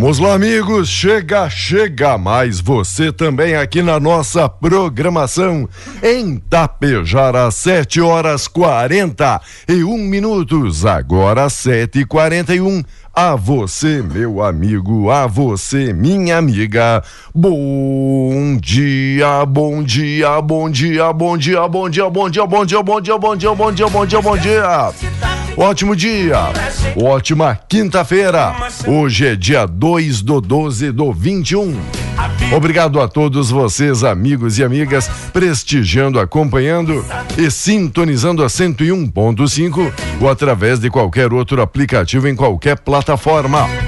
Vamos lá, amigos. Chega, chega mais você também aqui na nossa programação em Tapejara, 7 horas 41 minutos. Agora 7 e 41 A você, meu amigo, a você, minha amiga. Bom dia, bom dia, bom dia, bom dia, bom dia, bom dia, bom dia, bom dia, bom dia, bom dia, bom dia, bom dia. Ótimo dia, ótima quinta-feira. Hoje é dia 2 do 12 do 21. Obrigado a todos vocês, amigos e amigas, prestigiando, acompanhando e sintonizando a 101.5 ou através de qualquer outro aplicativo em qualquer plataforma.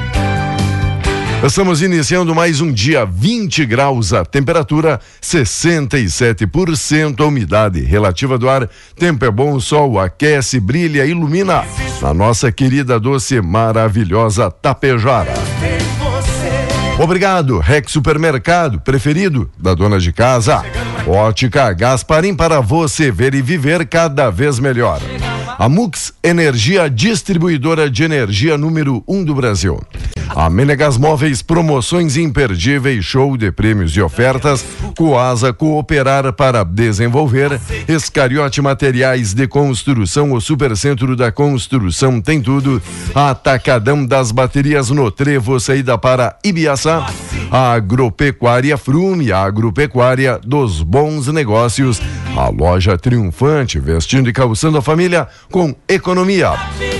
Estamos iniciando mais um dia 20 graus a temperatura, 67% a umidade relativa do ar. Tempo é bom, o sol aquece, brilha, ilumina na nossa querida doce maravilhosa Tapejara. Obrigado, Rex Supermercado, preferido da dona de casa. Ótica Gasparim para você ver e viver cada vez melhor. A Mux Energia, distribuidora de energia número 1 um do Brasil. A Menegas Móveis, promoções imperdíveis, show de prêmios e ofertas. Coasa Cooperar para desenvolver. Escariote Materiais de Construção, o Supercentro da Construção tem tudo. Atacadão das Baterias no Trevo, saída para Ibiaçá. A Agropecuária Frume, a agropecuária dos bons negócios. A loja triunfante, vestindo e calçando a família com economia.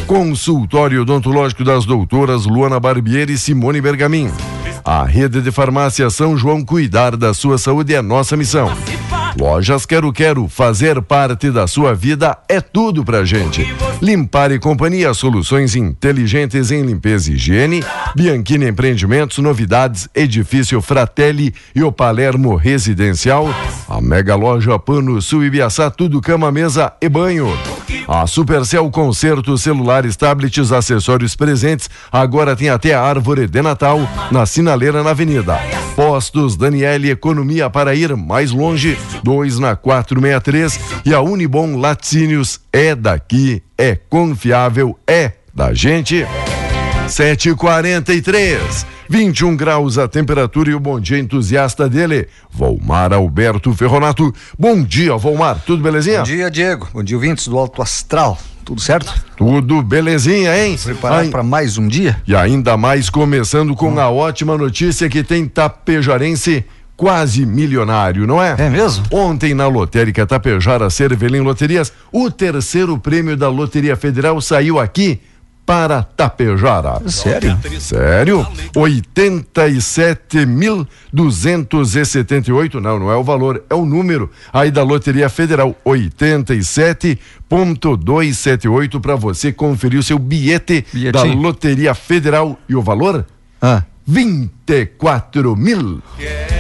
Consultório odontológico das doutoras Luana Barbieri e Simone Bergamin. A rede de farmácia São João cuidar da sua saúde é nossa missão. Lojas Quero Quero, fazer parte da sua vida é tudo pra gente. Limpar e Companhia, soluções inteligentes em limpeza e higiene. Bianchini Empreendimentos, novidades, edifício Fratelli e o Palermo Residencial. A Mega Loja Pano Sul Ibiaçá, tudo cama, mesa e banho. A Supercell Concerto, celulares, tablets, acessórios presentes. Agora tem até a árvore de Natal na Sinaleira na Avenida. Postos Daniele Economia para ir mais longe. Dois na 463 e a Unibom Laticínios é daqui, é confiável, é da gente. 743 21 graus a temperatura e o bom dia entusiasta dele, Volmar Alberto Ferronato. Bom dia, Volmar, tudo belezinha? Bom dia, Diego. Bom dia, ouvintes do Alto Astral. Tudo certo? Tudo belezinha, hein? Preparado para mais um dia? E ainda mais começando com a ótima notícia que tem tapejarense quase milionário, não é? É mesmo? Ontem na Lotérica Tapejara Cervelim Loterias, o terceiro prêmio da Loteria Federal saiu aqui para Tapejara. Sério? Sério? 87.278. Não, não é o valor, é o número aí da Loteria Federal. 87.278 para você conferir o seu bilhete Bilhetinho. da Loteria Federal. E o valor? Ah, 24 mil.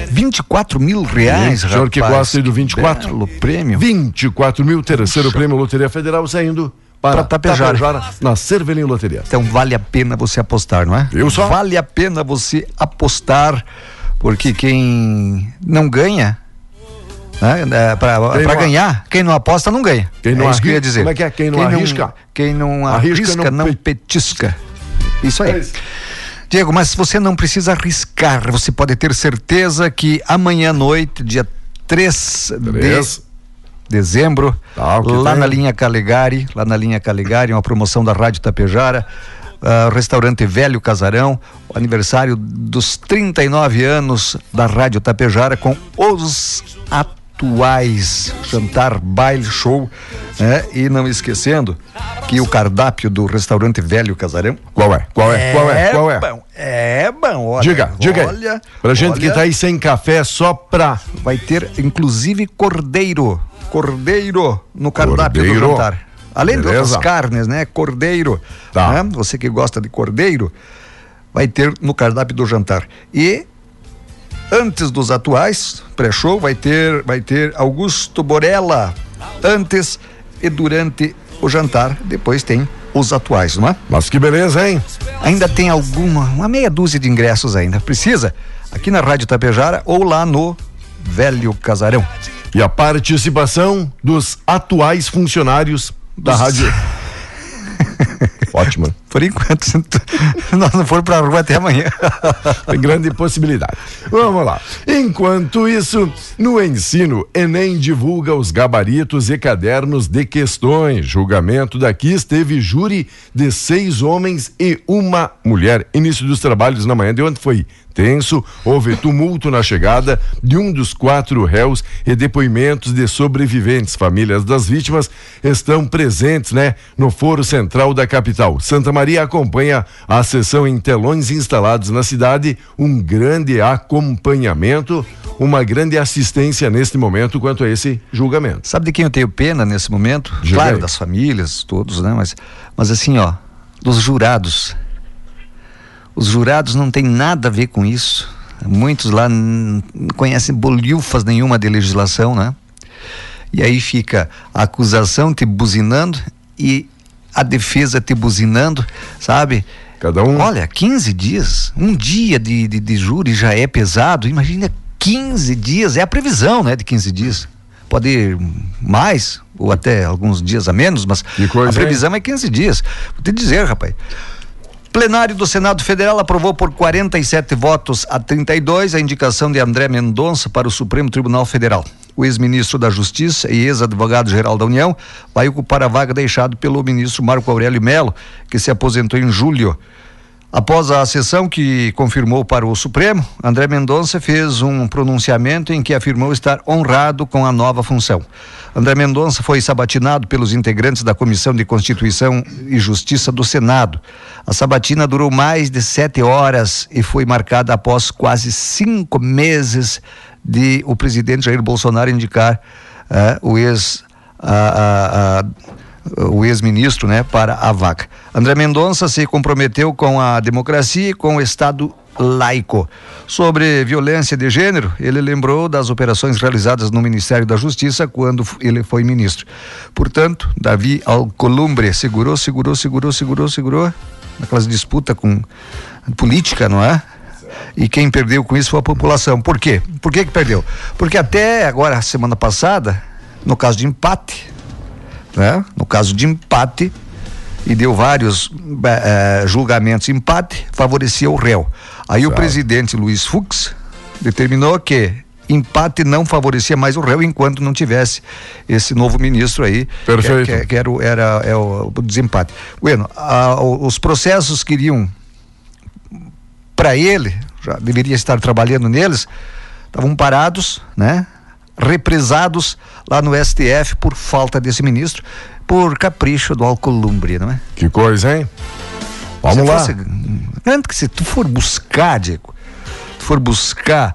24 mil reais, Sim, o senhor que rapaz. gosta aí do 24? Belo prêmio. 24 mil, terceiro prêmio Loteria Federal saindo para Tapejara. Tapejara, na Cervelim Loteria. Então vale a pena você apostar, não é? Eu só. Vale a pena você apostar, porque quem não ganha, né, é, Quem não- ganhar, quem não aposta não ganha. Quem não é isso que eu ia dizer. como é que é? Quem não arrisca? Quem não Arrisca, arrisca, não não, pe- petisca. Isso aí. É isso. Diego, mas você não precisa arriscar, você pode ter certeza que amanhã à noite, dia 3 Três. de dezembro, Tá, que lá na linha Calegari, lá na linha Calegari, uma promoção da Rádio Tapejara, ah, restaurante Velho Casarão, o aniversário dos 39 anos da Rádio Tapejara com os atuais jantar, baile, show, né? E não esquecendo que o cardápio do restaurante Velho Casarão Qual é? Qual é? Qual é? Qual é? bom, é bom, olha. Diga, diga. Olha, Pra gente que olha, tá aí sem café só pra. vai ter inclusive cordeiro. Cordeiro no cardápio Cordeiro. do jantar. Além de Beleza. outras carnes, né? Cordeiro. Tá. né? Você que gosta de cordeiro, vai ter no cardápio do jantar. E antes dos atuais, pré-show, vai ter, vai ter Augusto Borella. Antes e durante o jantar. Depois tem os atuais, não é? Mas que beleza, hein? Ainda tem alguma, uma meia dúzia de ingressos ainda. Precisa? Aqui na Rádio Tapejara ou lá no Velho Casarão. E a participação dos atuais funcionários da Dos- rádio. Ótimo. Por enquanto, se nós não for pra rua até amanhã. Grande possibilidade. Vamos lá. Enquanto isso, no ensino, Enem divulga os gabaritos e cadernos de questões. Julgamento daqui esteve júri de seis homens e uma mulher. Início dos trabalhos na manhã de ontem foi tenso, houve tumulto na chegada de um dos quatro réus e depoimentos de sobreviventes. Famílias das vítimas estão presentes, né, no Foro Central da capital. Santa Maria acompanha a sessão em telões instalados na cidade, um grande acompanhamento, uma grande assistência neste momento quanto a esse julgamento. Sabe de quem eu tenho pena nesse momento? Diga claro, das famílias, todos, né? Mas, mas assim, ó, dos jurados. Os jurados não tem nada a ver com isso. Muitos lá não conhecem bolhufas nenhuma de legislação, né? E aí fica a acusação te buzinando e a defesa te buzinando, sabe? Cada um. Olha, 15 dias, um dia de, de, de júri já é pesado. Imagina 15 dias, é a previsão, né, de 15 dias. Pode ir mais, ou até alguns dias a menos, mas coisa, a previsão é 15 dias. Vou te dizer, rapaz. Plenário do Senado Federal aprovou por 47 votos a 32 a indicação de André Mendonça para o Supremo Tribunal Federal. O ex-ministro da Justiça e ex-advogado-geral da União vai ocupar a vaga deixada pelo ministro Marco Aurélio Melo, que se aposentou em julho. Após a sessão que confirmou para o Supremo, André Mendonça fez um pronunciamento em que afirmou estar honrado com a nova função. André Mendonça foi sabatinado pelos integrantes da Comissão de Constituição e Justiça do Senado. A sabatina durou mais de sete horas e foi marcada após quase cinco meses de o presidente Jair Bolsonaro indicar eh, o ex. a- a- o ex-ministro, né, para a vaga. André Mendonça se comprometeu com a democracia e com o Estado laico. Sobre violência de gênero, ele lembrou das operações realizadas no Ministério da Justiça quando ele foi ministro. Portanto, Davi Alcolumbre segurou, segurou, segurou, segurou, segurou naquelas disputas com política, não é? E quem perdeu com isso foi a população. Por quê? Por que que perdeu? Porque até agora, semana passada, no caso de empate, né? No caso de empate, e deu vários eh, eh, julgamentos empate, favorecia o réu. Aí o presidente Luiz Fux determinou que empate não favorecia mais o réu enquanto não tivesse esse novo ministro aí, que- Perfeito. que, que era, o- era é o, o desempate. Bueno, a- os processos queriam para ele, já deveria estar trabalhando neles, estavam parados, né? Represados lá no STF por falta desse ministro, por capricho do Alcolumbre, não é? Que coisa, hein? Vamos se lá. fosse- Garanto que se tu for buscar, Diego, tu for buscar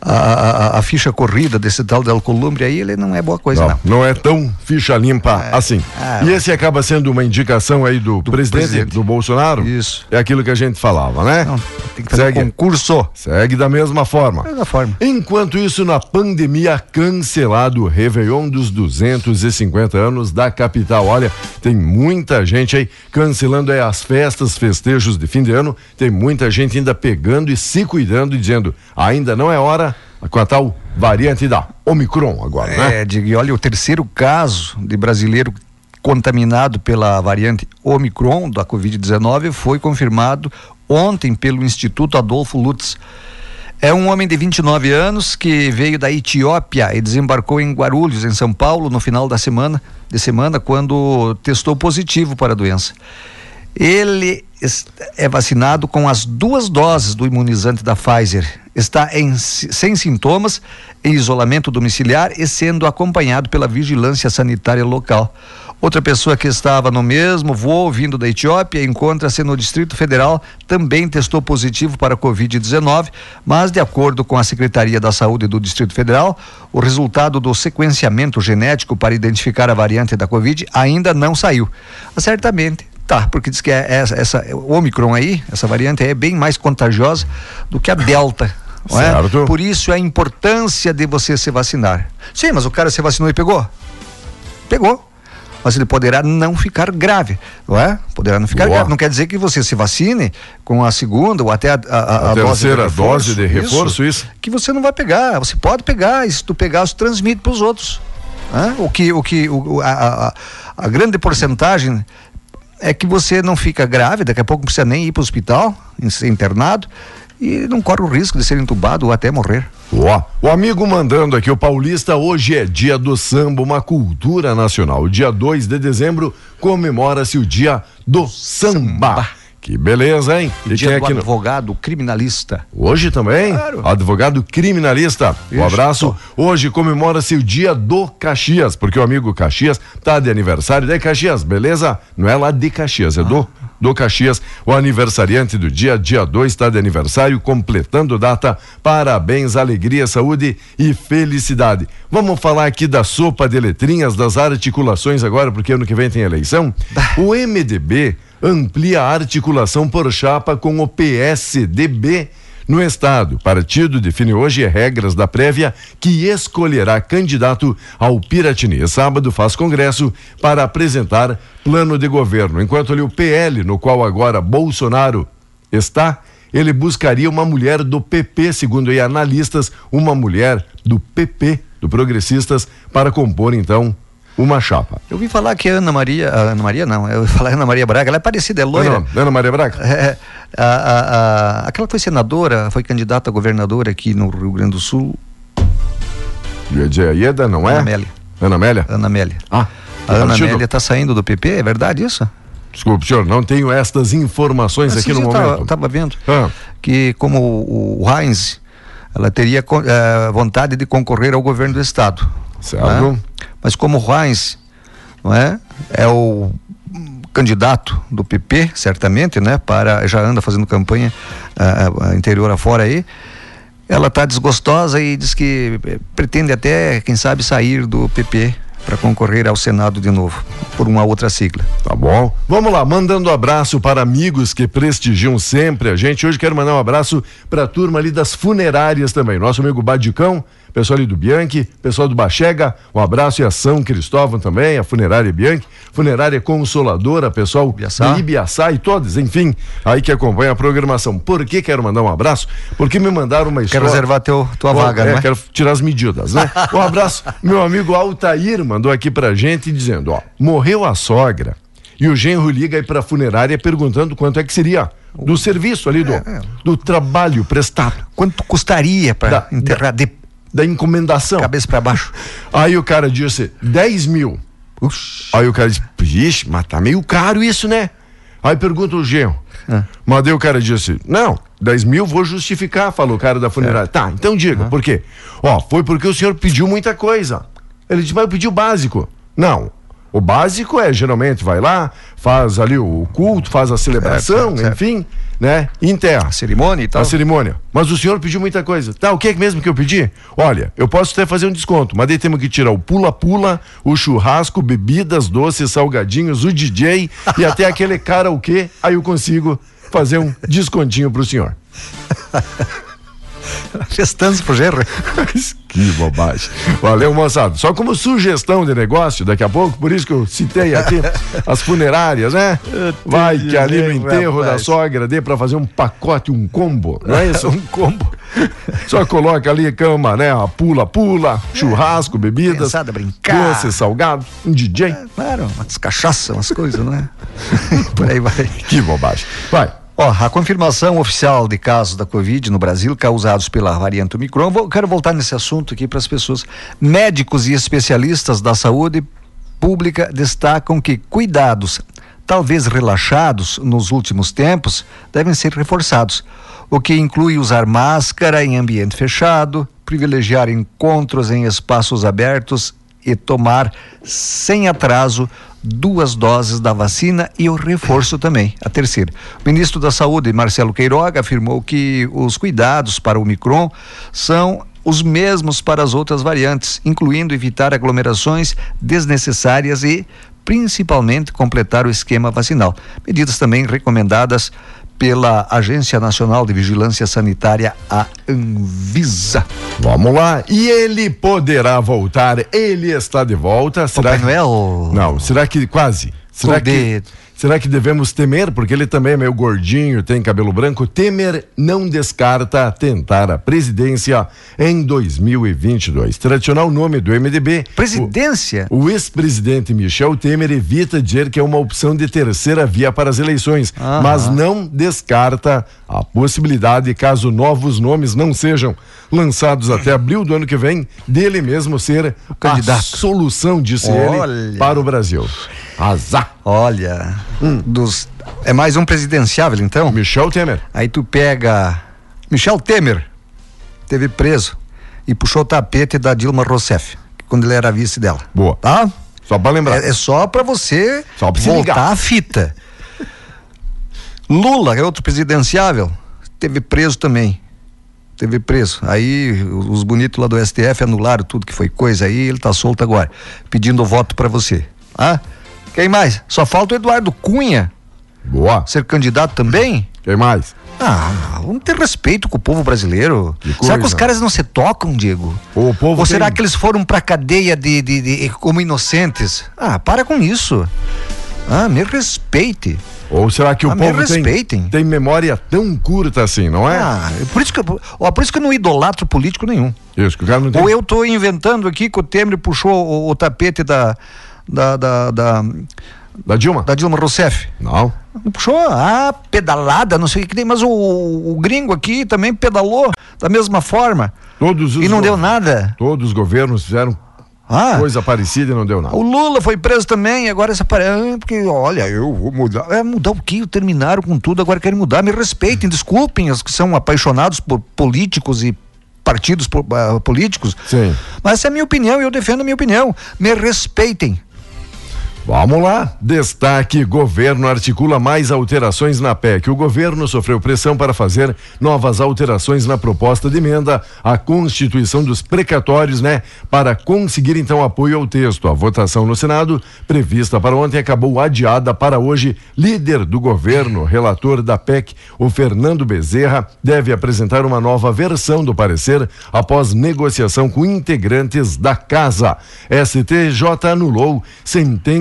a, a- a ficha corrida desse tal de Alcolumbre aí, ele não é boa coisa, não. Não, não é tão ficha limpa assim. Ah, e esse acaba sendo uma indicação aí do, presidente, presidente. do Bolsonaro. Isso. É aquilo que a gente falava, né? Não, tem que fazer Segue. concurso. Segue da mesma forma. Da mesma forma. Enquanto isso, na pandemia, cancelado o Réveillon dos 250 anos da capital. Olha, tem muita gente aí cancelando aí as festas, festejos de fim de ano. Tem muita gente ainda pegando e se cuidando e dizendo, ainda não é hora com a tal variante da Omicron agora, né? É, Diego, e olha, o terceiro caso de brasileiro contaminado pela variante Omicron da Covid-19 foi confirmado ontem pelo Instituto Adolfo Lutz. É um homem de 29 anos que veio da Etiópia e desembarcou em Guarulhos, em São Paulo, no final da semana, de semana, quando testou positivo para a doença. Ele é vacinado com as duas doses do imunizante da Pfizer. Está em sem sintomas, em isolamento domiciliar e sendo acompanhado pela vigilância sanitária local. Outra pessoa que estava no mesmo voo vindo da Etiópia encontra-se no Distrito Federal, também testou positivo para a Covid-19, mas, de acordo com a Secretaria da Saúde do Distrito Federal, o resultado do sequenciamento genético para identificar a variante da Covid ainda não saiu. Certamente Tá, porque diz que é essa, essa o Omicron aí, essa variante aí é bem mais contagiosa do que a Delta. É? Certo. Por isso a importância de você se vacinar. Sim, mas o cara se vacinou e pegou? Pegou. Mas ele poderá não ficar grave, não é? Poderá não ficar Boa. grave. Não quer dizer que você se vacine com a segunda ou até a, a, a- A a dose de terceira reforço, dose de reforço, isso. Que você não vai pegar. Você pode pegar, e se tu pegar, você transmite para os outros. né? O que, o que, o, a, a- grande porcentagem é que você não fica grave, daqui a pouco não precisa nem ir para o hospital, ser internado, e não corre o risco de ser entubado ou até morrer. Ó, o amigo mandando aqui, o Paulista, hoje é dia do samba, uma cultura nacional. Dia 2 de dezembro comemora-se o dia do samba. Que beleza, hein? E Dia é do advogado criminalista. Hoje também? Claro. Advogado criminalista. Um abraço. Hoje comemora-se o dia do Caxias, porque o amigo Caxias tá de aniversário de Caxias, beleza? Não é lá de Caxias, é do, do Caxias. O aniversariante do dia, dia 2, está de aniversário, completando data. Parabéns, alegria, saúde e felicidade. Vamos falar aqui da sopa de letrinhas, das articulações agora, porque ano que vem tem eleição. O MDB amplia a articulação por chapa com o PSDB no estado. O partido define hoje regras da prévia que escolherá candidato ao Piratini. Sábado faz congresso para apresentar plano de governo. Enquanto ali o PL, no qual agora Bolsonaro está, ele buscaria uma mulher do PP, segundo aí analistas, uma mulher do PP, do Progressistas, para compor então uma chapa. Eu ouvi falar que a Ana Maria, a Ana Maria não, eu ouvi falar Ana Maria Braga, ela é parecida, é loira. Ana, Ana Maria Braga? É, a, a- a- aquela que foi senadora, foi candidata a governadora aqui no Rio Grande do Sul, Ia dizer Ieda, não é? Ana Amélia. Ana Amélia? Ana Amélia. Ah, A Ana? Amélia está saindo do PP, é verdade isso? Desculpe, senhor, não tenho estas informações aqui no eu momento. tava, tava vendo Ah. que como o, o Heinz, ela teria eh, vontade de concorrer ao governo do estado. Certo. né? Mas como o Heinz, não é, é o candidato do PP, certamente, né, para já anda fazendo campanha ah, interior afora aí. Ela está desgostosa e diz que eh, pretende até, quem sabe, sair do PP para concorrer ao Senado de novo, por uma outra sigla. Tá bom. Vamos lá, mandando um abraço para amigos que prestigiam sempre a gente. Hoje quero mandar um abraço para a turma ali das funerárias também. Nosso amigo Badicão, pessoal ali do Bianchi, pessoal do Bachega, um abraço e a São Cristóvão também, a funerária Bianchi, funerária Consoladora, pessoal Ibiaçá. de Ibiaçá e todos, enfim, aí que acompanha a programação. Por que quero mandar um abraço? Porque me mandaram uma história. reservar teu, tua vaga, é, né? quero tirar as medidas, né? Um abraço. Meu amigo Altair mandou aqui pra gente dizendo, ó, morreu a sogra e o genro liga aí pra funerária perguntando quanto é que seria do serviço ali, do, do trabalho prestado, Quanto custaria para Da- enterrar de da encomendação. cabeça para baixo? Aí o cara disse, 10 mil. Aí o cara disse, vixe, mas tá meio caro isso, né? Aí pergunta o genro. Ah. Mas daí o cara disse, não, 10 mil vou justificar, falou o cara da funerária. Tá, então diga, por quê? Ó, foi porque o senhor pediu muita coisa. Ele disse, mas eu pedi o básico. Não, O básico é, geralmente, vai lá, faz ali o culto, faz a celebração, Certo, certo. enfim, né? Enterra. A cerimônia e tal. A cerimônia. Mas o senhor pediu muita coisa. Tá, o que é mesmo que eu pedi? Olha, eu posso até fazer um desconto, mas daí temos que tirar o pula-pula, o churrasco, bebidas, doces, salgadinhos, o DJ e até aquele karaokê. Aí eu consigo fazer um descontinho pro senhor. Festança pro gerro. que bobagem. Valeu, moçada. Só como sugestão de negócio, daqui a pouco, por isso que eu citei aqui as funerárias, né? Vai que ali no enterro da rapaz. sogra dê pra fazer um pacote, um combo, não é isso? um combo. Só coloca ali cama, né? A pula, pula, churrasco, bebidas, Criançada brincar. doce, salgado, um DJ. Claro, umas cachaças, umas coisas, não é? Por aí vai. Que bobagem. Vai. Ó, a confirmação oficial de casos da Covid no Brasil causados pela variante Omicron, vou, quero voltar nesse assunto aqui para as pessoas. Médicos e especialistas da saúde pública destacam que cuidados, talvez relaxados nos últimos tempos, devem ser reforçados, o que inclui usar máscara em ambiente fechado, privilegiar encontros em espaços abertos e tomar sem atraso duas doses da vacina e o reforço também, a terceira. O ministro da Saúde, Marcelo Queiroga, afirmou que os cuidados para o Micron são os mesmos para as outras variantes, incluindo evitar aglomerações desnecessárias e, principalmente, completar o esquema vacinal. Medidas também recomendadas pela Agência Nacional de Vigilância Sanitária, a Anvisa. Vamos lá. E ele poderá voltar. Ele está de volta. Será Papai que... Noel? Não, será que quase? Será que. Será que devemos temer? Porque ele também é meio gordinho, tem cabelo branco. Temer não descarta tentar a presidência em 2022. Tradicional nome do MDB. Presidência? O, o ex-presidente Michel Temer evita dizer que é uma opção de terceira via para as eleições, Aham. mas não descarta a possibilidade, caso novos nomes não sejam lançados até abril do ano que vem, dele mesmo ser o candidato. solução, disse ele, Olha. para o Brasil. Azar. Olha, dos é mais um presidenciável então? Michel Temer. Aí tu pega Michel Temer, teve preso e puxou o tapete da Dilma Rousseff, quando ele era vice dela. Boa. Tá? Só para lembrar. É, é só pra você Só pra voltar a fita. Lula, que é outro presidenciável, teve preso também. Teve preso. Aí os bonitos lá do STF anularam tudo que foi coisa aí, ele tá solto agora, pedindo voto pra você. Ah? Quem mais? Só falta o Eduardo Cunha Boa. ser candidato também? Quem mais? Ah, vamos ter respeito com o povo brasileiro. Será que os caras não se tocam, Diego? O povo Ou será tem- que eles foram pra cadeia de, de- de- como inocentes? Ah, para com isso. Ah, me respeite. Ou será que o Ah, povo tem, tem memória tão curta assim, não é? Ah, é por isso que, eu- ó, por isso que eu não idolatro político nenhum. Isso, que o cara não tem. Ou eu tô inventando aqui que o Temer puxou o, o tapete da, da, da, da, Da Dilma? da Dilma Rousseff. Não. Puxou, ah, pedalada, não sei o que tem, mas o, o gringo aqui também pedalou da mesma forma. Todos os E não deu nada. Todos os governos fizeram Ah, coisa parecida e não deu nada. o Lula foi preso também, agora essa ah, porque olha, eu vou mudar. É mudar o quê? Terminaram com tudo, agora querem mudar. Me respeitem, desculpem os que são apaixonados por políticos e partidos ah, políticos. Sim. Mas essa é a minha opinião e eu defendo a minha opinião. Me respeitem. Vamos lá. Destaque: governo articula mais alterações na PEC. O governo sofreu pressão para fazer novas alterações na proposta de emenda à Constituição dos precatórios, né? Para conseguir então apoio ao texto. A votação no Senado, prevista para ontem, acabou adiada para hoje. Líder do governo, relator da PEC, o Fernando Bezerra, deve apresentar uma nova versão do parecer após negociação com integrantes da casa. STJ anulou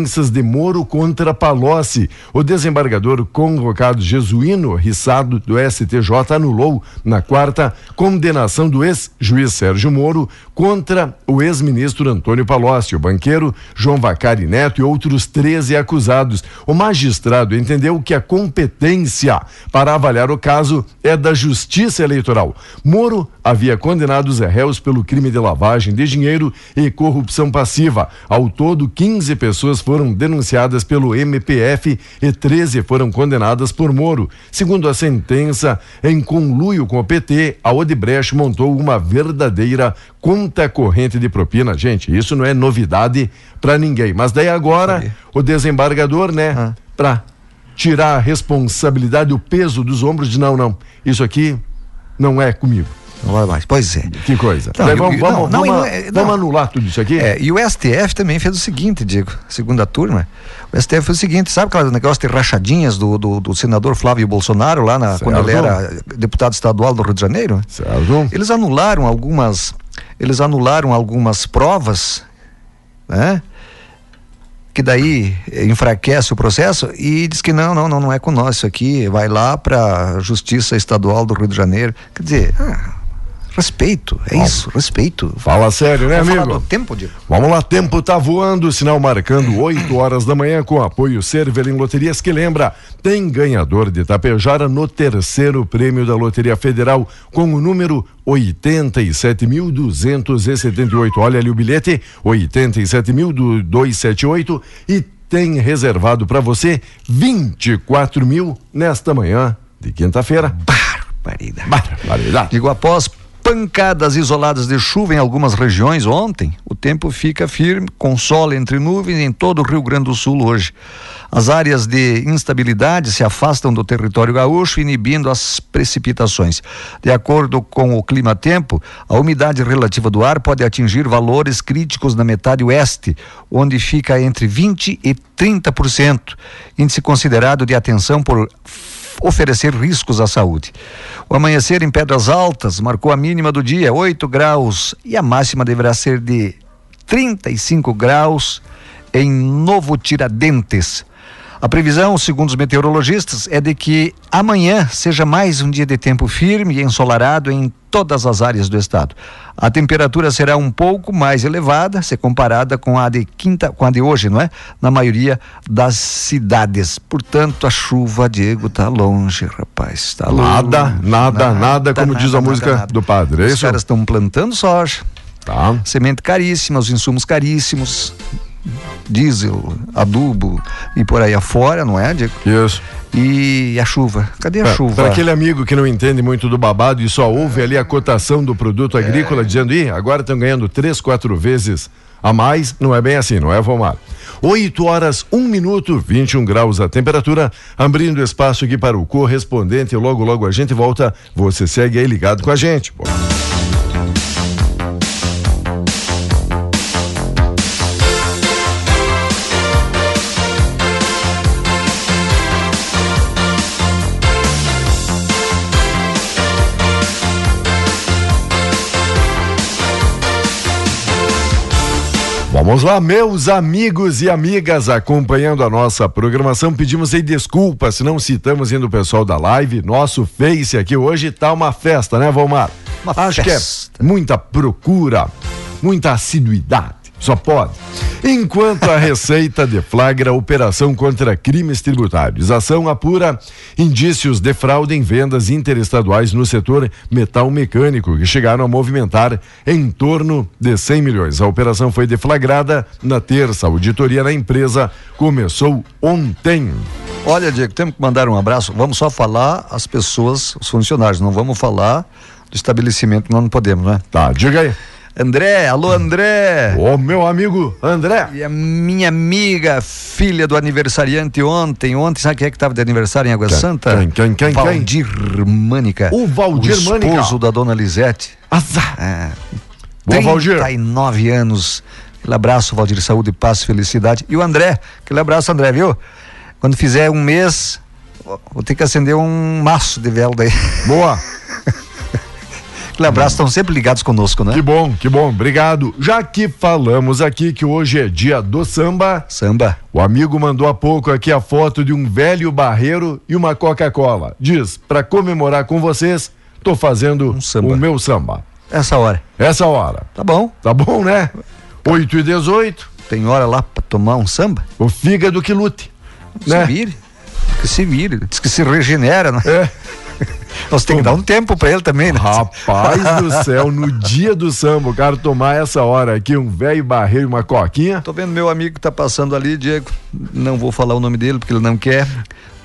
sentenças de Moro contra Palocci. O desembargador convocado jesuíno Rissado do STJ anulou na quarta condenação do ex-juiz Sérgio Moro contra o ex-ministro Antônio Palocci, o banqueiro João Vacari Neto e outros 13 acusados. O magistrado entendeu que a competência para avaliar o caso é da Justiça Eleitoral. Moro havia condenado os réus pelo crime de lavagem de dinheiro e corrupção passiva. Ao todo, 15 pessoas foram foram denunciadas pelo MPF e 13 foram condenadas por Moro. Segundo a sentença, em conluio com o PT, a Odebrecht montou uma verdadeira conta corrente de propina. Gente, isso não é novidade para ninguém. Mas daí agora, o desembargador, né, Ah. para tirar a responsabilidade, o peso dos ombros de não, não. Isso aqui não é comigo. Não vai mais. Pois é. Que coisa. Não, Daí vamos, e- vamos, não, vamos, é- vamos não. anular tudo isso aqui? É, e o STF também fez o seguinte, Diego, segunda turma. O STF fez o seguinte, sabe aquele negócio de rachadinhas do, do, do senador Flávio Bolsonaro lá na, quando ele era deputado estadual do Rio de Janeiro? Certo? Eles anularam algumas, eles anularam algumas provas, né? Que daí enfraquece o processo e diz que não, não, não, não é com nós isso aqui, vai lá para a Justiça Estadual do Rio de Janeiro. Quer dizer, ah, respeito, é isso, respeito. Fala sério, né, falar amigo? do tempo, Diego? Vamos lá, tempo tá voando, sinal marcando 8 horas da manhã com apoio Cervelim Loterias que lembra, tem ganhador de Tapejara no terceiro prêmio da Loteria Federal com o número 87.278. Olha ali o bilhete, 87.278 e tem reservado para você 24 mil nesta manhã de quinta-feira. Barbaridade. Barbaridade. Digo, após pancadas isoladas de chuva em algumas regiões ontem, o tempo fica firme, com sol entre nuvens em todo o Rio Grande do Sul hoje. As áreas de instabilidade se afastam do território gaúcho, inibindo as precipitações. De acordo com o clima-tempo, a umidade relativa do ar pode atingir valores críticos na metade oeste, onde fica entre 20 e 30%, índice considerado de atenção por oferecer riscos à saúde. O amanhecer em Pedras Altas marcou a mínima do dia, 8 graus, e a máxima deverá ser de 35 graus em Novo Tiradentes. A previsão, segundo os meteorologistas, é de que amanhã seja mais um dia de tempo firme e ensolarado em todas as áreas do estado. A temperatura será um pouco mais elevada, se comparada com a de quinta, com a de hoje, não é? Na maioria das cidades. Portanto, a chuva, Diego, tá longe, rapaz, está longe. Nada, nada, nada, como diz a música do padre, é Os isso? caras estão plantando soja, Tá. semente caríssima, os insumos caríssimos, diesel, adubo e por aí afora, não é, Diego? Isso. E a chuva? Cadê a chuva? Para aquele amigo que não entende muito do babado e só ouve ali a cotação do produto É. agrícola dizendo, ih, agora estão ganhando três, quatro vezes a mais, não é bem assim, não é, Vomar? 8 horas, 1 minuto, 21 graus a temperatura, abrindo espaço aqui para o correspondente. Logo, logo a gente volta. Você segue aí ligado com a gente. pô. Vamos lá, meus amigos e amigas acompanhando a nossa programação. Pedimos aí desculpas se não citamos ainda o pessoal da live. Nosso Face aqui hoje tá uma festa, né, Valmar? Uma Acho festa. que é muita procura, muita assiduidade. Só pode. Enquanto a Receita deflagra operação contra crimes tributários, ação apura indícios de fraude em vendas interestaduais no setor metal mecânico, que chegaram a movimentar em torno de 100 milhões. A operação foi deflagrada na terça. A auditoria na empresa começou ontem. Olha, Diego, temos que mandar um abraço. Vamos só falar as pessoas, os funcionários, não vamos falar do estabelecimento, nós não podemos, né? Tá, diga aí. André, alô André! Ô, meu amigo André. E a minha amiga, filha do aniversariante ontem, ontem, sabe quem é que estava de aniversário em Água Quem, Santa? quem, quem, quem, quem? Valdir Mânica. O Valdir o Mânica. esposo da dona Lisete. Azar. É. Boa, Valdir. 39 anos. Aquele abraço, Valdir, saúde, paz, felicidade. E o André, aquele abraço, André, viu? Quando fizer um mês, vou ter que acender um maço de vela daí. Boa. Aquele abraço, estão sempre ligados conosco, né? Que bom, que bom, obrigado. Já que falamos aqui que hoje é dia do samba, Samba. o amigo mandou há pouco aqui a foto de um velho barreiro e uma Coca-Cola. Diz, para comemorar com vocês, tô fazendo Um o meu samba. Essa hora. Essa hora. Tá bom. Tá bom, né? 8 e 18, Tem hora lá pra tomar um samba? o fígado que lute. Se Né? vire. Que se vire. Diz que se regenera, né? É. Nós temos que dar um tempo para ele também, né? Rapaz do céu, no dia do samba, o cara tomar essa hora aqui, um velho barreiro e uma coquinha. Tô vendo meu amigo que tá passando ali, Diego. Não vou falar o nome dele porque ele não quer.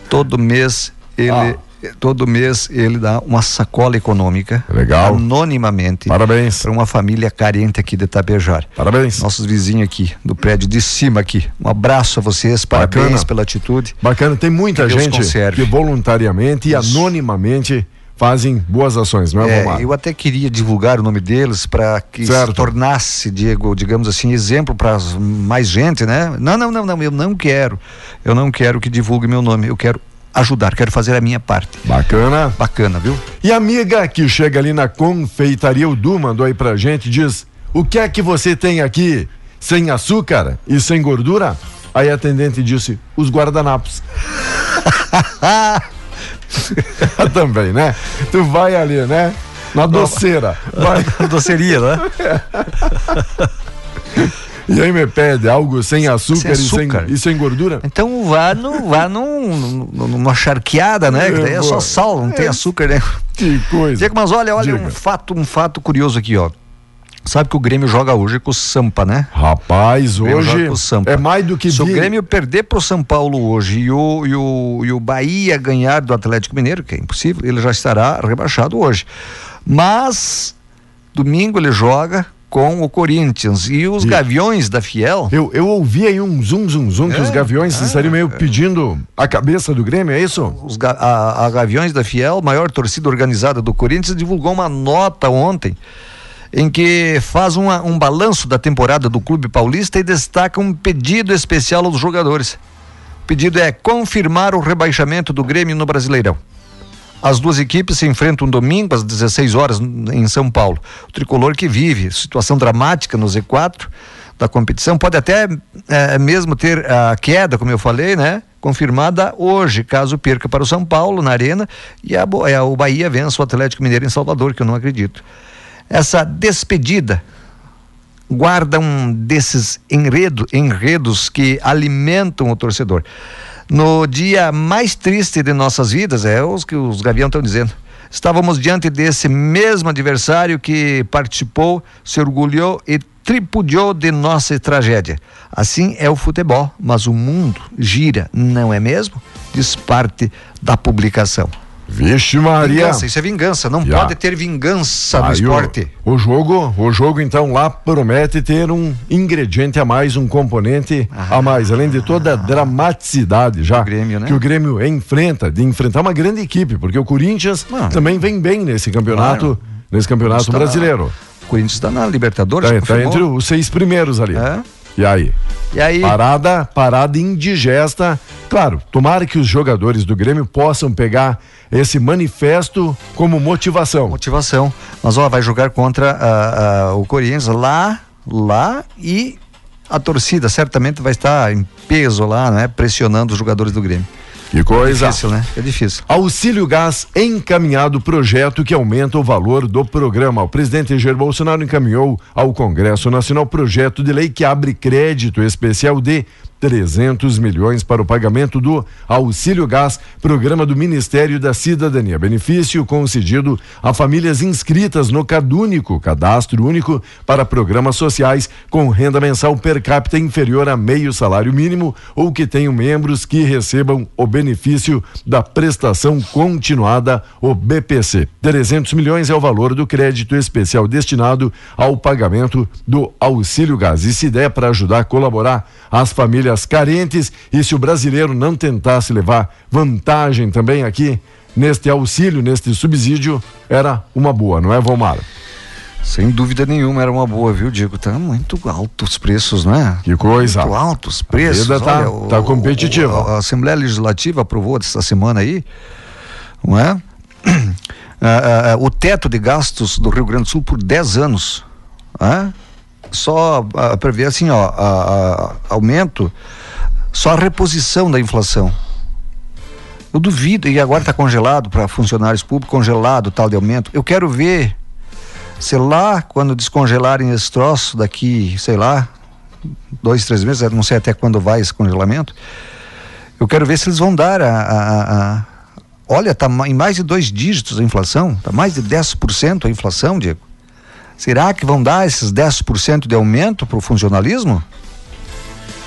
Todo mês ele. Ah. Todo mês ele dá uma sacola econômica. Legal. Anonimamente. Parabéns. Para uma família carente aqui de Tapejar. Parabéns. Nossos vizinhos aqui, do prédio de cima aqui. Um abraço a vocês, parabéns Bacana. pela atitude. Bacana, tem muita que gente que voluntariamente e Isso. anonimamente fazem boas ações, não é, é Eu até queria divulgar o nome deles para que certo. se tornasse, Diego, digamos assim, exemplo para mais gente, né? Não, não, não, não, eu não quero. Eu não quero que divulgue meu nome. Eu quero ajudar, quero fazer a minha parte. Bacana. Bacana, viu? E a amiga que chega ali na confeitaria, o Du mandou aí pra gente, diz: O que é que você tem aqui? Sem açúcar e sem gordura? Aí a atendente disse: Os guardanapos. Também, né? Tu vai ali, né? Na doceira. Vai. Na doceria, né? E aí me pede algo sem açúcar, sem açúcar. E, sem, e sem gordura? Então vá, no, vá num, numa charqueada, né? É, que daí é só sal, não é. tem açúcar, né? Que coisa. Diego, mas olha, olha Diga. um fato, um fato curioso aqui, ó. Sabe que o Grêmio joga hoje com o Sampa, né? Rapaz, hoje é mais do que Se o Grêmio perder pro São Paulo hoje e o, e, o, e o Bahia ganhar do Atlético Mineiro, que é impossível, ele já estará rebaixado hoje. Mas domingo ele joga com o Corinthians. E os e... Gaviões da Fiel. Eu, eu ouvi aí um zum, zum, zum, é, que os Gaviões é, estariam meio é. pedindo a cabeça do Grêmio, é isso? Os, a, a Gaviões da Fiel, maior torcida organizada do Corinthians, divulgou uma nota ontem em que faz uma, um balanço da temporada do Clube Paulista e destaca um pedido especial aos jogadores. O pedido é confirmar o rebaixamento do Grêmio no Brasileirão. As duas equipes se enfrentam domingo às 16 horas em São Paulo. O tricolor que vive situação dramática no Z4 da competição pode até é, mesmo ter a queda, como eu falei, né? Confirmada hoje, caso perca para o São Paulo na Arena e a, a, o Bahia vença o Atlético Mineiro em Salvador, que eu não acredito. Essa despedida guarda um desses enredo, enredos que alimentam o torcedor no dia mais triste de nossas vidas, é os que os Gavião estão dizendo. Estávamos diante desse mesmo adversário que participou, se orgulhou e tripudiou de nossa tragédia. Assim é o futebol, mas o mundo gira, não é mesmo? Diz parte da publicação. Vixe Maria. Vingança, isso é vingança, não pode ter vingança no esporte. O, o, jogo, o jogo então lá promete ter um ingrediente a mais, um componente ah, a mais, além de toda a dramaticidade já o Grêmio, né? que o Grêmio enfrenta, de enfrentar uma grande equipe, porque o Corinthians ah, também vem bem nesse campeonato, claro. nesse campeonato brasileiro. o Corinthians está na Libertadores. Está tá entre os seis primeiros ali. É? E aí? E aí? Parada, parada indigesta. Claro, tomara que os jogadores do Grêmio possam pegar esse manifesto como motivação. Motivação. Mas ó, vai jogar contra uh, uh, o Corinthians lá, lá e a torcida certamente vai estar em peso lá, né? Pressionando os jogadores do Grêmio. Que coisa. É difícil, né? É difícil. Auxílio Gás encaminhado projeto que aumenta o valor do programa. O presidente Jair Bolsonaro encaminhou ao Congresso Nacional projeto de lei que abre crédito especial de 300 milhões para o pagamento do Auxílio Gás, programa do Ministério da Cidadania. Benefício concedido a famílias inscritas no CadÚnico, Cadastro Único para Programas Sociais, com renda mensal per capita inferior a meio salário mínimo ou que tenham membros que recebam o benefício da prestação continuada, o BPC. 300 milhões é o valor do crédito especial destinado ao pagamento do Auxílio Gás. E se der para ajudar a colaborar as famílias famílias carentes e se o brasileiro não tentasse levar vantagem também aqui neste auxílio, neste subsídio, era uma boa, não é, Valmar? Sem dúvida nenhuma era uma boa, viu, Diego? Tá muito altos os preços, né? Que coisa. Muito altos os preços. A tá, Olha, tá competitiva. A, a, Assembleia Legislativa aprovou essa semana aí, não é? Ah, ah, o teto de gastos do Rio Grande do Sul por 10 anos. É? Só uh, prever assim, ó, uh, aumento, só a reposição da inflação. Eu duvido, e agora está congelado para funcionários públicos, congelado tal de aumento. Eu quero ver se lá, quando descongelarem esse troço, daqui, sei lá, dois, três meses, não sei até quando vai esse congelamento, eu quero ver se eles vão dar a, a, a Olha, está em mais de dois dígitos a inflação, está mais de 10% a inflação, Diego. Será que vão dar esses 10% de aumento para o funcionalismo?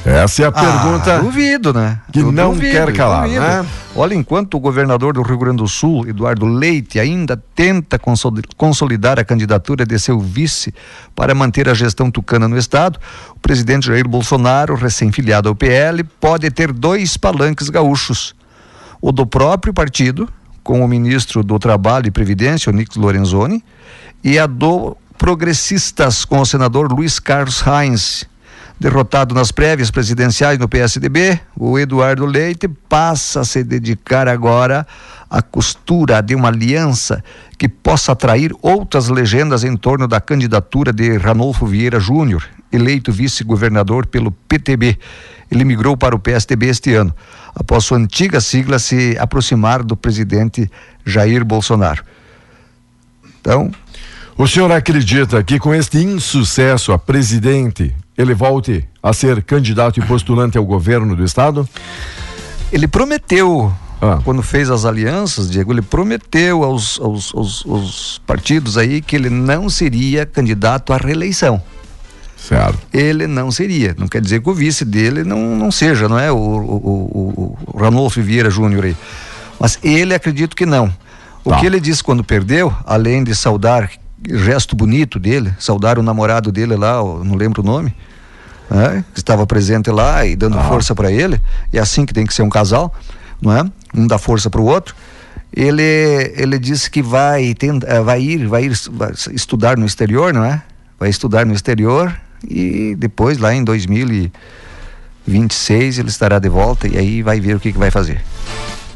Essa é a pergunta. Ah, duvido, né? Que Eu não duvido, quer calar, né? Olha, enquanto o governador do Rio Grande do Sul, Eduardo Leite, ainda tenta consoli- consolidar a candidatura de seu vice para manter a gestão tucana no estado, o presidente Jair Bolsonaro, recém-filiado ao PL, pode ter dois palanques gaúchos. O do próprio partido, com o ministro do Trabalho e Previdência, Onix Lorenzoni, e a do Progressistas, com o senador Luiz Carlos Reins. Derrotado nas prévias presidenciais no PSDB, o Eduardo Leite passa a se dedicar agora à costura de uma aliança que possa atrair outras legendas em torno da candidatura de Ranolfo Vieira Júnior, eleito vice-governador pelo PTB. Ele migrou para o PSDB este ano, após sua antiga sigla se aproximar do presidente Jair Bolsonaro. Então, O senhor acredita que com este insucesso a presidente ele volte a ser candidato e postulante ao governo do estado? Ele prometeu, Ah. quando fez as alianças, Diego, ele prometeu aos, aos, aos- aos partidos aí que ele não seria candidato à reeleição. Certo. Ele não seria. Não quer dizer que o vice dele não, não seja, não é? O, o, o, o Ranolfo Vieira Júnior aí. Mas ele acredito que não. O Tá. que ele disse quando perdeu, além de saudar gesto bonito dele, saudar o namorado dele lá, não lembro o nome, né? que estava presente lá e dando força para ele, e é assim que tem que ser um casal, não é? Um dá força para o outro. Ele ele disse que vai tent- eh, vai ir vai ir vai estudar no exterior, não é? Vai estudar no exterior e depois lá em 2026 ele estará de volta e aí vai ver o que, que vai fazer.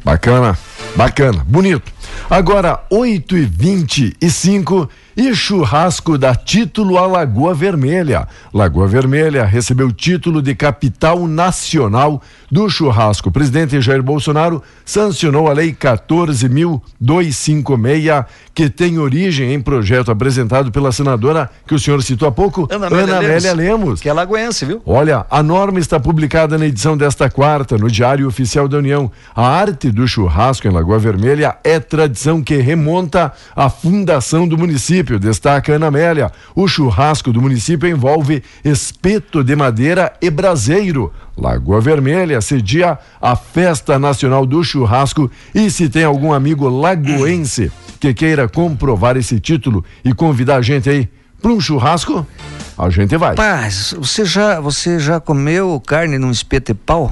Bacana, bacana, bonito. Agora, 8 e 25 e churrasco da título a Lagoa Vermelha. Lagoa Vermelha recebeu título de capital nacional do churrasco. O presidente Jair Bolsonaro sancionou a Lei 14.256, que tem origem em projeto apresentado pela senadora que o senhor citou há pouco, Amélia Lemos. Que é lagoense, viu? Olha, a norma está publicada na edição desta quarta, no Diário Oficial da União. A arte do churrasco em Lagoa Vermelha é tradição que remonta à fundação do município, destaca Ana Amélia. O churrasco do município envolve espeto de madeira e braseiro. Lagoa Vermelha cedia a Festa Nacional do Churrasco e se tem algum amigo lagoense que queira comprovar esse título e convidar a gente aí para um churrasco, a gente vai. Rapaz, você já, você já comeu carne num espeto de pau?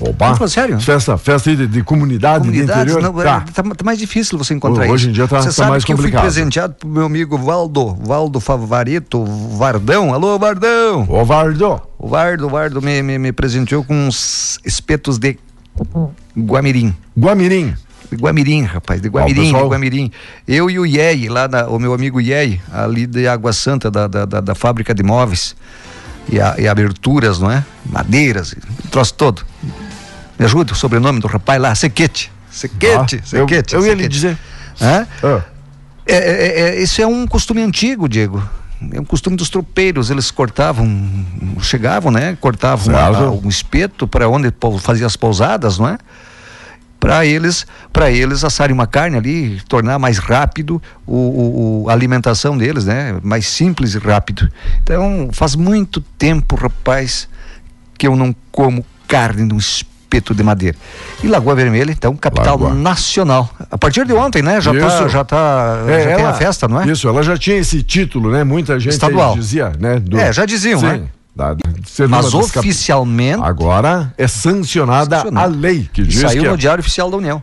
Opa. Não, sério? Festa, festa de, de comunidade, Comunidades, de interior. não, tá. é, tá, tá mais difícil você encontrar Hoje isso. em dia tá- Você tá sabe mais que eu complicado. fui presenteado pro meu amigo Valdo, Valdo Favorito, Vardão. Alô, Vardão! Ô, Vardo. O Vardo, o Vardo me, me, me presenteou com uns espetos de guamirim. Guamirim. De Guamirim, rapaz, de Guamirim, de Guamirim. Eu e o Iei, lá, o meu amigo Iei, ali de Água Santa, da, da, da, da fábrica de móveis. E, a- e aberturas, não é? Madeiras, troço todo. Me ajuda o sobrenome do rapaz lá, Sequete. Sequete, Ah, eu, Sequete. eu ia lhe dizer. Ah, É, é, é, isso é um costume antigo, Diego. É um costume dos tropeiros. Eles cortavam, chegavam, né? Cortavam a- um espeto para onde fazia as pousadas, não é? Para eles, para eles assarem uma carne ali, tornar mais rápido o, o- o- a alimentação deles, né? Mais simples e rápido. Então, faz muito tempo, rapaz, que eu não como carne num espeto de madeira. E Lagoa Vermelha, então, capital Lagoa. nacional. A partir de ontem, né? Já tá, já tá, é, já tem ela- a festa, não é? Isso, ela já tinha esse título, né? Muita gente Estadual. dizia, né? do- É, já diziam, Sim, né? da- Mas cap- oficialmente Agora é sancionada Sancionado. a lei que diz saiu que é no Diário Oficial da União.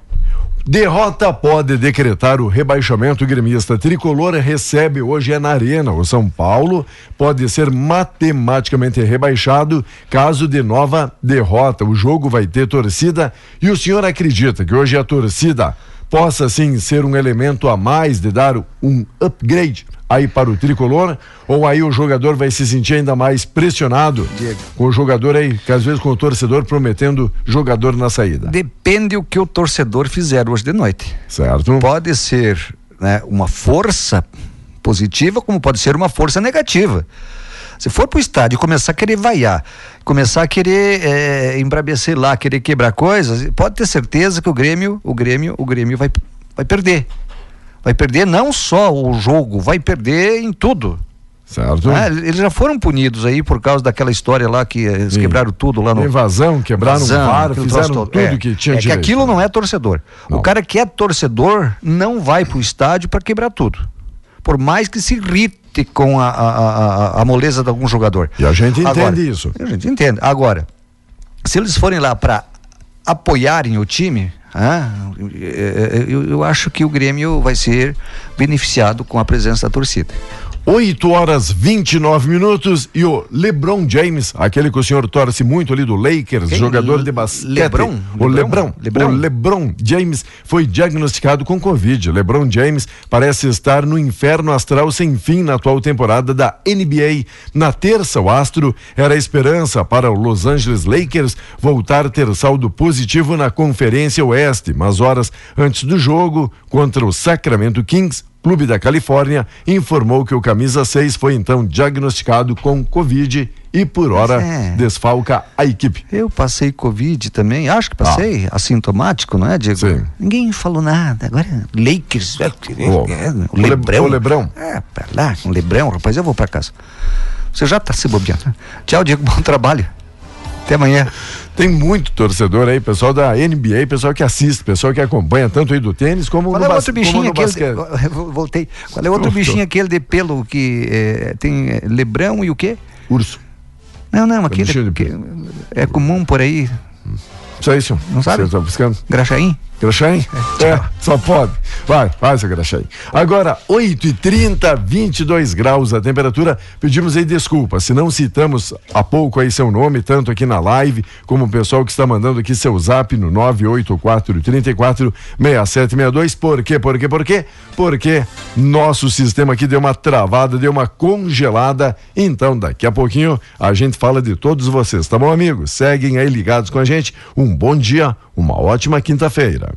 Derrota pode decretar o rebaixamento O gremista. Tricolor recebe hoje é na Arena. O São Paulo pode ser matematicamente rebaixado caso de nova derrota. O jogo vai ter torcida e o senhor acredita que hoje a torcida possa sim ser um elemento a mais de dar um upgrade aí para o tricolor ou aí o jogador vai se sentir ainda mais pressionado Diego. com o jogador aí, que às vezes com o torcedor prometendo jogador na saída. Depende o que o torcedor fizer hoje de noite. Certo? Pode ser né, uma força positiva, como pode ser uma força negativa. Se for pro estádio e começar a querer vaiar, começar a querer é, embrabecer lá, querer quebrar coisas, pode ter certeza que o Grêmio, o Grêmio, o Grêmio vai, vai perder. Vai perder não só o jogo, vai perder em tudo. Certo? Ah, eles já foram punidos aí por causa daquela história lá que eles Sim. quebraram tudo lá no. Invasão, quebraram o Invasão, VAR, aquilo fizeram tudo É, que tinha É que direito. aquilo não é torcedor. Não. O cara que é torcedor não vai pro estádio para quebrar tudo. Por mais que se irrite com a, a, a, a moleza de algum jogador. E a gente entende Agora, isso. A gente entende. Agora, se eles forem lá para apoiarem o time, ah, eu, eu acho que o Grêmio vai ser beneficiado com a presença da torcida. 8 horas 29 minutos e o LeBron James, aquele que o senhor torce muito ali do Lakers, Quem? jogador de basquete. LeBron? O LeBron, LeBron? O LeBron James foi diagnosticado com Covid. LeBron James parece estar no inferno astral sem fim na atual temporada da NBA. Na terça, o astro era a esperança para o Los Angeles Lakers voltar a ter saldo positivo na Conferência Oeste, mas horas antes do jogo contra o Sacramento Kings, Clube da Califórnia informou que o camisa 6 foi então diagnosticado com Covid e por hora é. desfalca a equipe. Eu passei Covid também, acho que passei, assintomático, não é, Diego? Sim. Ninguém falou nada. Agora, Lakers, é, é, o o Le- Lebrão. o Lebrão. É, pra lá, o Lebrão, rapaz, eu vou pra casa. Você já tá se bobeando. né? Tchau, Diego, bom trabalho. Até amanhã. Tem muito torcedor aí, pessoal da NBA, pessoal que assiste, pessoal que acompanha tanto aí do tênis como Qual no, é o bas- outro como bichinho no aquele? basquete. Eu Voltei. Qual é o outro bichinho aquele de pelo que é, tem é, Lebrão e o quê? Urso. Não, não, aquele bichinho que é comum por aí. Isso aí, senhor. Não sabe? Você tá buscando? Graxaim? Graxaim? É, só pode. Vai, vai, seu Graxaim. Agora, 8 e 30 22 graus a temperatura. Pedimos aí desculpa, se não citamos há pouco aí seu nome, tanto aqui na live, como o pessoal que está mandando aqui seu zap no 984 34 6762. Por quê? Por quê? Por quê? Porque nosso sistema aqui deu uma travada, deu uma congelada. Então, daqui a pouquinho a gente fala de todos vocês, tá bom, amigos? Seguem aí ligados com a gente. Um bom dia, uma ótima quinta-feira.